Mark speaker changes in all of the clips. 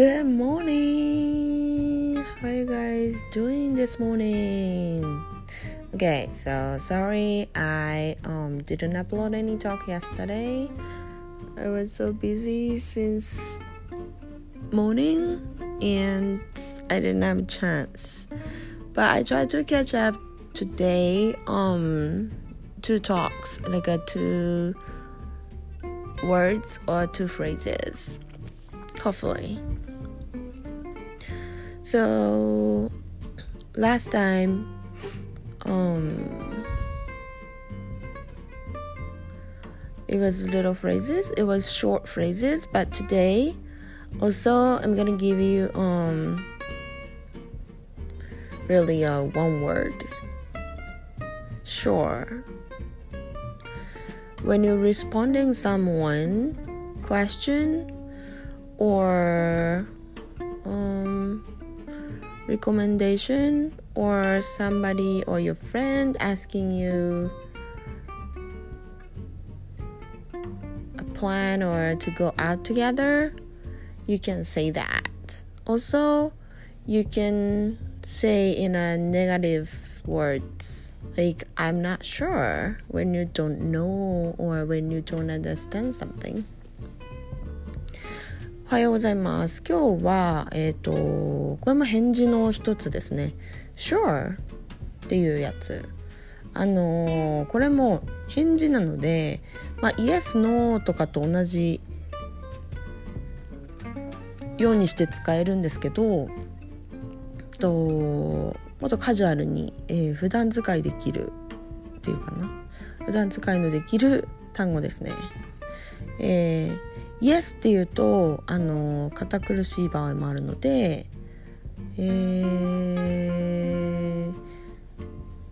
Speaker 1: Good morning. How are you guys doing this morning? Okay, so sorry I um didn't upload any talk yesterday. I was so busy since morning and I didn't have a chance. But I tried to catch up today um two talks, like a two words or two phrases. Hopefully. So last time um it was little phrases, it was short phrases, but today also I'm gonna give you um really uh, one word. Sure. When you're responding someone question or um, recommendation or somebody or your friend asking you a plan or to go out together, you can say that. Also, you can say in a negative words like I'm not sure when you don't know or when you don't understand something. おはようございます。今日は、えっ、ー、と、これも返事の一つですね。Sure っていうやつ。あのー、これも返事なので、まあ、Yes, No とかと同じようにして使えるんですけど、ともっとカジュアルに、えー、普段使いできるっていうかな普段使いのできる単語ですね。えー、Yes っていうとあの堅苦しい場合もあるので、え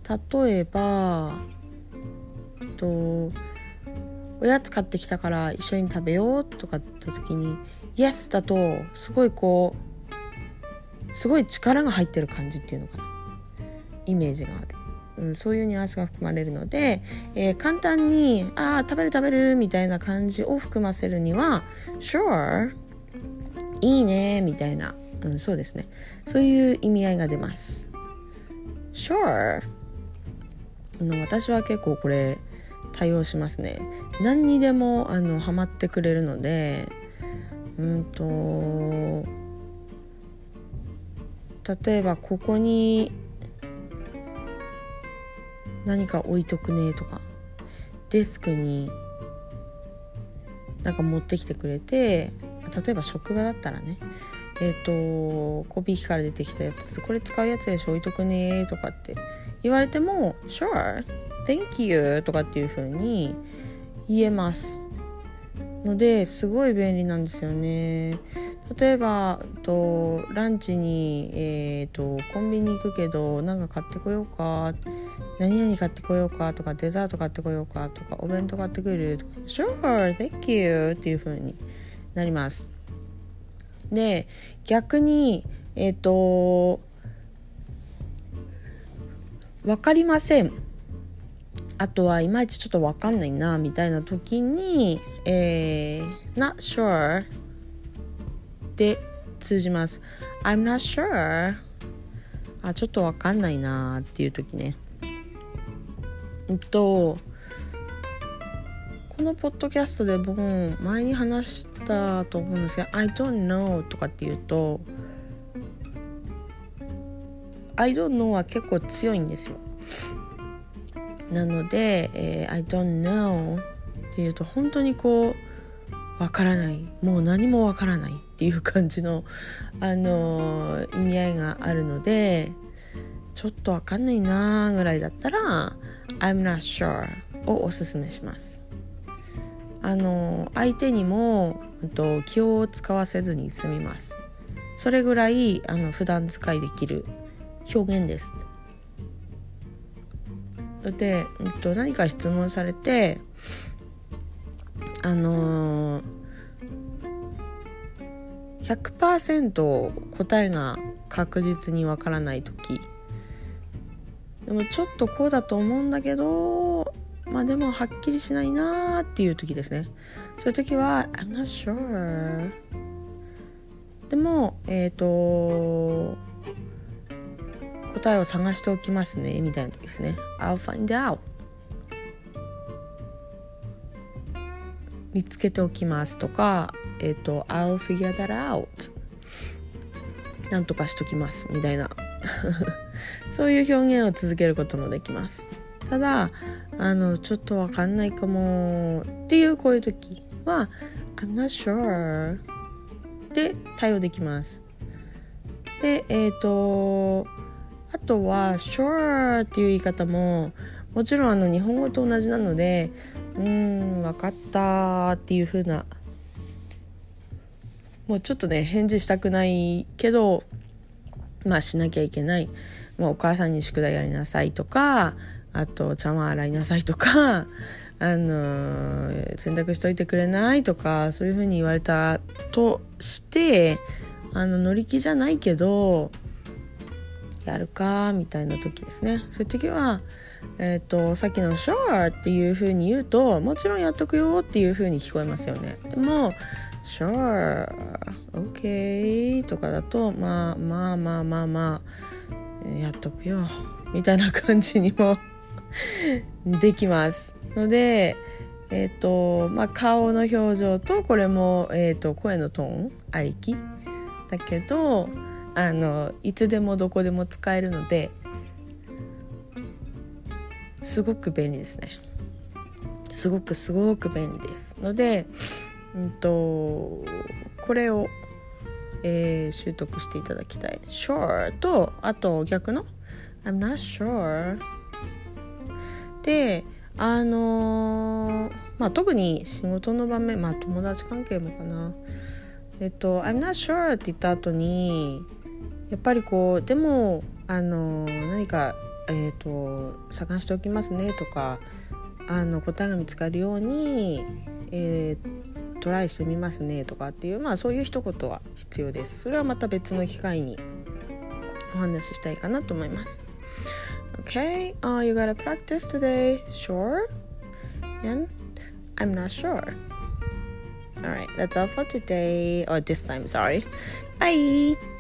Speaker 1: ー、例えばとおやつ買ってきたから一緒に食べようとかって時に Yes だとすごいこうすごい力が入ってる感じっていうのかなイメージがある。うん、そういうニュアンスが含まれるので、えー、簡単に「ああ食べる食べる」みたいな感じを含ませるには「Sure」「いいね」みたいな、うん、そうですねそういう意味合いが出ます。Sure の私は結構これ対応しますね。何にでもあのハマってくれるのでうんと例えばここに何か置いとくねとか。デスクになんか持ってきてくれて例えば職場だったらね。えっ、ー、とコピー機から出てきたやつ。これ使うやつでしょ。置いとくねとかって。言われても Sure Thank you とかっていう風に言えます。のですごい便利なんですよね。例えばとランチに、えーと、コンビニ行くけどなんか買ってこようか何々買ってこようかとかデザート買ってこようかとかお弁当買ってくるとか Sure, thank you っていう風になります。で逆にえっ、ー、と分かりません。あとはいまいちちょっと分かんないなみたいな時に、えー、not sure で通じます。I'm not sure あちょっと分かんないなっていう時ね。えっとこのポッドキャストでも前に話したと思うんですけど「I don't know」とかって言うと「I don't know」は結構強いんですよ。なので、えー、I don't know っていうと本当にこうわからない。もう何もわからないっていう感じの、あのー、意味合いがあるのでちょっとわかんないなーぐらいだったら I'm not sure をおすすめします。あの相手にも、うん、と、気を使わせずに済みます。それぐらいあの普段使いできる表現です。で、うんと、何か質問されてあのー、100%答えが確実にわからない時。でもちょっとこうだと思うんだけどまあでもはっきりしないなーっていう時ですね。そういう時は I'm not sure でもえっ、ー、と答えを探しておきますねみたいな時ですね。I'll find out 見つけておきますとかえっ、ー、と I'll figure that out なんとかしときますみたいな。そういう表現を続けることもできます。ただあのちょっとわかんないかもっていうこういう時は I'm not sure で対応できます。でえっ、ー、とあとは sure っていう言い方ももちろんあの日本語と同じなのでうん分かったっていう風な。もうちょっとね返事したくないけどまあしなきゃいけない、まあ、お母さんに宿題やりなさいとかあと茶碗洗いなさいとか あの洗濯しといてくれないとかそういう風に言われたとしてあの乗り気じゃないけどやるかみたいな時ですね。そういう時はえ、ー、とさっきの「Sure」っていう風に言うともちろんやっとくよっていう風に聞こえますよね。でも「Sure」「OK」とかだとまあまあまあまあまあやっとくよみたいな感じにも できますのでえっ、ー、とまあ顔の表情とこれも、えーと、声のトーンありきだけどあのいつでもどこでも使えるのですごく便利ですね。すごくすごく便利です。ので、うんと、これを、えー、習得していただきたい。Sure とあと逆の I'm not sure であのー、まあ特に仕事の場面まあ友達関係もかな。えっと「I'm not sure」って言った後にやっぱりこうでもあのー、何かえーと、探しておきますねとかあの答えが見つかるように、えー、トライしてみますねとかっていうまあそういう一言は必要ですそれはまた別の機会にお話ししたいかなと思います Okay, uh, you gotta practice today, sure? And I'm not sure. Alright, that's all for today, or this time, sorry. Bye!